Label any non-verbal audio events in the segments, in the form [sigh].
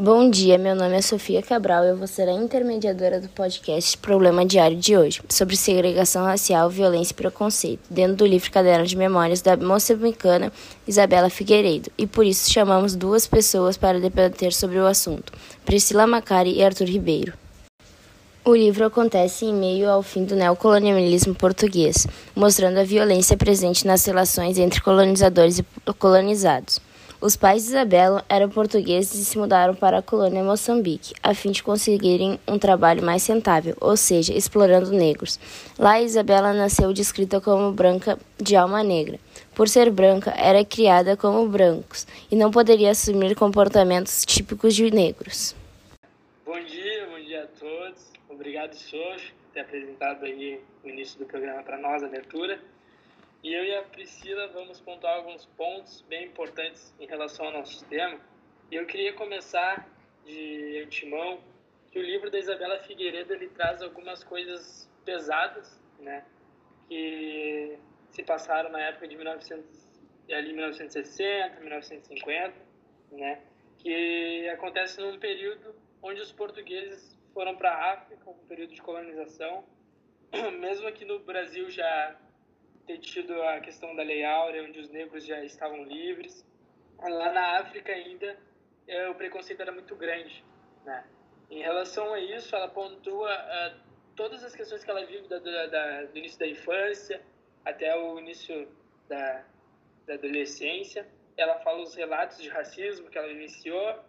Bom dia, meu nome é Sofia Cabral e eu vou ser a intermediadora do podcast Problema Diário de hoje, sobre segregação racial, violência e preconceito, dentro do livro Caderno de Memórias da moçambicana Isabela Figueiredo, e por isso chamamos duas pessoas para debater sobre o assunto, Priscila Macari e Arthur Ribeiro. O livro acontece em meio ao fim do neocolonialismo português, mostrando a violência presente nas relações entre colonizadores e colonizados. Os pais de Isabela eram portugueses e se mudaram para a colônia Moçambique, a fim de conseguirem um trabalho mais rentável, ou seja, explorando negros. Lá, Isabela nasceu descrita como branca de alma negra. Por ser branca, era criada como brancos e não poderia assumir comportamentos típicos de negros. Bom dia, bom dia a todos. Obrigado, Sof, por ter apresentado aí o início do programa para nós, a abertura. E eu e a Priscila vamos pontuar alguns pontos bem importantes em relação ao nosso tema. E eu queria começar de antemão que o livro da Isabela Figueiredo ele traz algumas coisas pesadas, né, que se passaram na época de 1900, ali 1960, 1950, né, que acontece num período onde os portugueses foram para a África, um período de colonização. [clears throat] Mesmo aqui no Brasil já ter tido a questão da Lei Áurea, onde os negros já estavam livres. Lá na África ainda é, o preconceito era muito grande, né? Em relação a isso, ela pontua uh, todas as questões que ela vive da, da, da, do início da infância até o início da, da adolescência. Ela fala os relatos de racismo que ela vivenciou.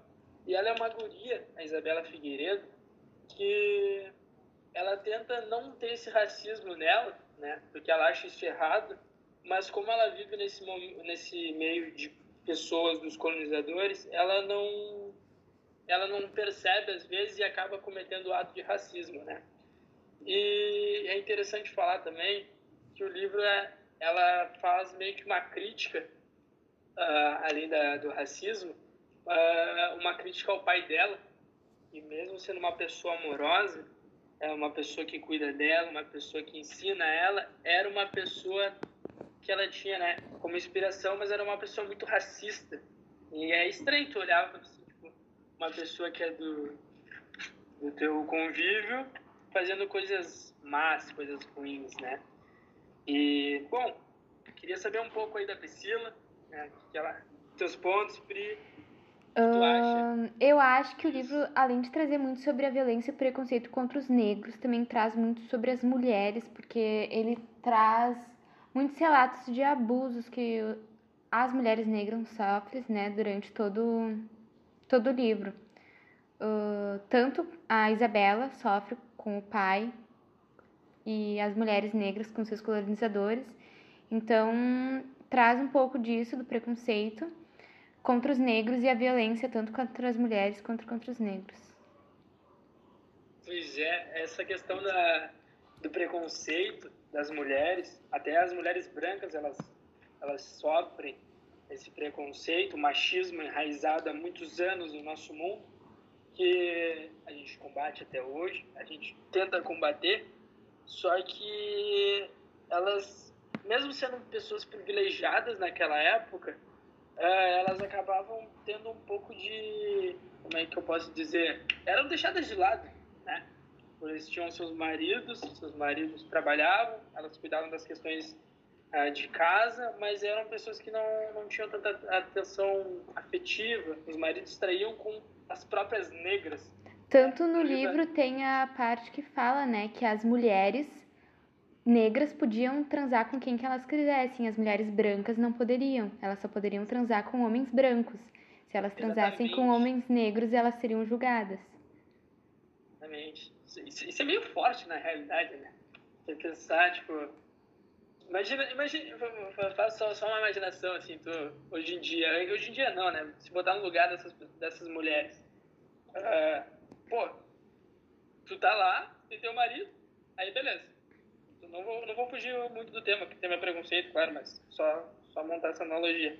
E ela é uma guria, a Isabela Figueiredo, que ela tenta não ter esse racismo nela, né? Porque ela acha isso errado, mas como ela vive nesse nesse meio de pessoas dos colonizadores, ela não ela não percebe às vezes e acaba cometendo o ato de racismo, né? E é interessante falar também que o livro é, ela faz meio que uma crítica uh, além da, do racismo, uh, uma crítica ao pai dela, e mesmo sendo uma pessoa amorosa, é uma pessoa que cuida dela, uma pessoa que ensina ela, era uma pessoa que ela tinha, né, como inspiração, mas era uma pessoa muito racista. E é estranho tu olhar assim, tipo, uma pessoa que é do, do teu convívio fazendo coisas más, coisas ruins, né? E, bom, queria saber um pouco aí da Priscila, né, que ela, teus pontos, Pri, Uh, eu acho que o livro, além de trazer muito sobre a violência e o preconceito contra os negros, também traz muito sobre as mulheres, porque ele traz muitos relatos de abusos que as mulheres negras sofrem né, durante todo, todo o livro. Uh, tanto a Isabela sofre com o pai e as mulheres negras com seus colonizadores. Então, traz um pouco disso, do preconceito contra os negros e a violência tanto contra as mulheres quanto contra os negros. Pois é, essa questão da, do preconceito das mulheres, até as mulheres brancas, elas, elas sofrem esse preconceito, o machismo enraizado há muitos anos no nosso mundo, que a gente combate até hoje, a gente tenta combater, só que elas, mesmo sendo pessoas privilegiadas naquela época, é, elas acabavam tendo um pouco de. Como é que eu posso dizer? Eram deixadas de lado, né? Eles tinham seus maridos, seus maridos trabalhavam, elas cuidavam das questões uh, de casa, mas eram pessoas que não, não tinham tanta atenção afetiva. Os maridos traíam com as próprias negras. Tanto no livro tem a parte que fala, né, que as mulheres negras podiam transar com quem que elas quisessem, as mulheres brancas não poderiam. Elas só poderiam transar com homens brancos. Se elas transassem Exatamente. com homens negros, elas seriam julgadas. Exatamente. Isso, isso, é meio forte na realidade, né? Você pensar, tipo. Imagina, imagina faz só, só uma imaginação, assim, tu, hoje em dia. Hoje em dia não, né? Se botar no lugar dessas, dessas mulheres. Uh, pô, tu tá lá, tem teu marido, aí beleza não vou, não vou fugir muito do tema, que tem meu preconceito, claro, mas só, só montar essa analogia.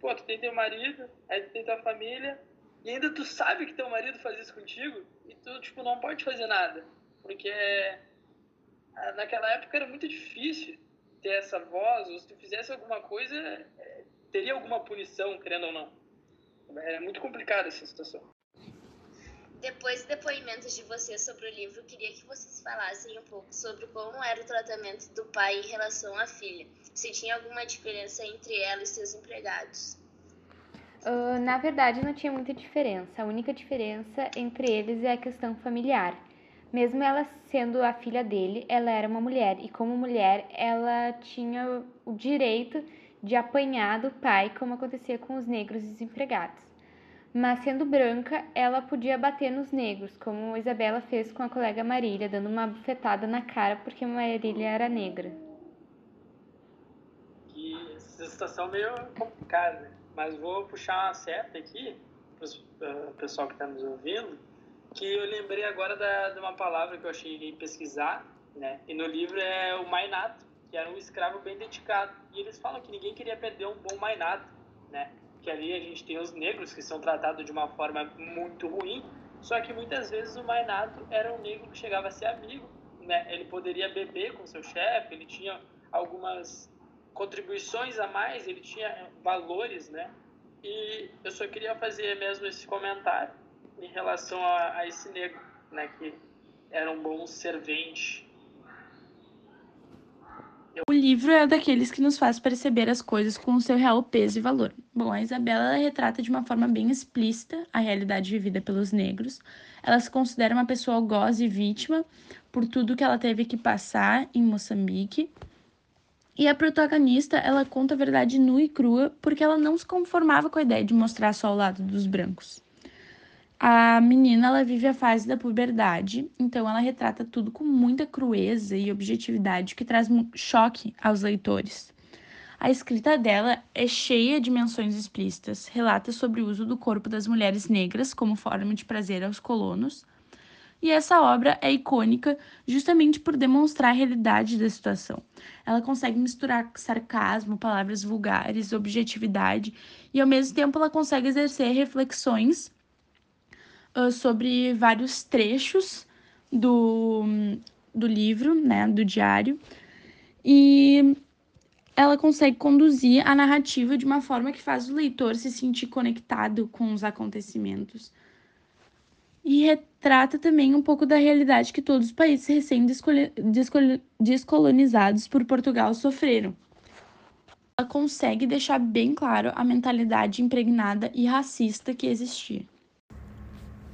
Pô, tu tem teu marido, aí tu tem tua família, e ainda tu sabe que teu marido faz isso contigo, e tu, tipo, não pode fazer nada. Porque ah, naquela época era muito difícil ter essa voz, ou se tu fizesse alguma coisa, é, teria alguma punição, querendo ou não. Era muito complicada essa situação. Depois do depoimento de vocês sobre o livro, queria que vocês falassem um pouco sobre como era o tratamento do pai em relação à filha. Se tinha alguma diferença entre ela e seus empregados. Uh, na verdade, não tinha muita diferença. A única diferença entre eles é a questão familiar. Mesmo ela sendo a filha dele, ela era uma mulher e, como mulher, ela tinha o direito de apanhar do pai, como acontecia com os negros desempregados. Mas, sendo branca, ela podia bater nos negros, como Isabela fez com a colega Marília, dando uma bufetada na cara porque Marília era negra. Que situação meio complicada, mas vou puxar uma seta aqui para o uh, pessoal que está nos ouvindo que eu lembrei agora da, de uma palavra que eu achei pesquisar, né? E no livro é o mainato, que era um escravo bem dedicado. E eles falam que ninguém queria perder um bom mainato, né? Que ali a gente tem os negros que são tratados de uma forma muito ruim, só que muitas vezes o mainato era um negro que chegava a ser amigo, né? Ele poderia beber com seu chefe, ele tinha algumas contribuições a mais, ele tinha valores, né? E eu só queria fazer mesmo esse comentário em relação a, a esse negro, né, que era um bom servente. O livro é daqueles que nos faz perceber as coisas com o seu real peso e valor. Bom, a Isabela retrata de uma forma bem explícita a realidade vivida pelos negros. Ela se considera uma pessoa algoz e vítima por tudo que ela teve que passar em Moçambique. E a protagonista, ela conta a verdade nua e crua porque ela não se conformava com a ideia de mostrar só o lado dos brancos. A menina ela vive a fase da puberdade, então ela retrata tudo com muita crueza e objetividade que traz choque aos leitores. A escrita dela é cheia de menções explícitas, relata sobre o uso do corpo das mulheres negras como forma de prazer aos colonos. E essa obra é icônica justamente por demonstrar a realidade da situação. Ela consegue misturar sarcasmo, palavras vulgares, objetividade, e ao mesmo tempo ela consegue exercer reflexões uh, sobre vários trechos do, do livro, né, do diário, e ela consegue conduzir a narrativa de uma forma que faz o leitor se sentir conectado com os acontecimentos. E retrata também um pouco da realidade que todos os países recém-descolonizados por Portugal sofreram. Ela consegue deixar bem claro a mentalidade impregnada e racista que existia.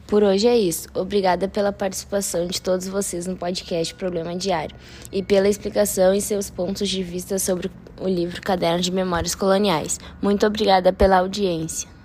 Por hoje é isso. Obrigada pela participação de todos vocês no podcast Problema Diário e pela explicação e seus pontos de vista sobre o livro Caderno de Memórias Coloniais. Muito obrigada pela audiência.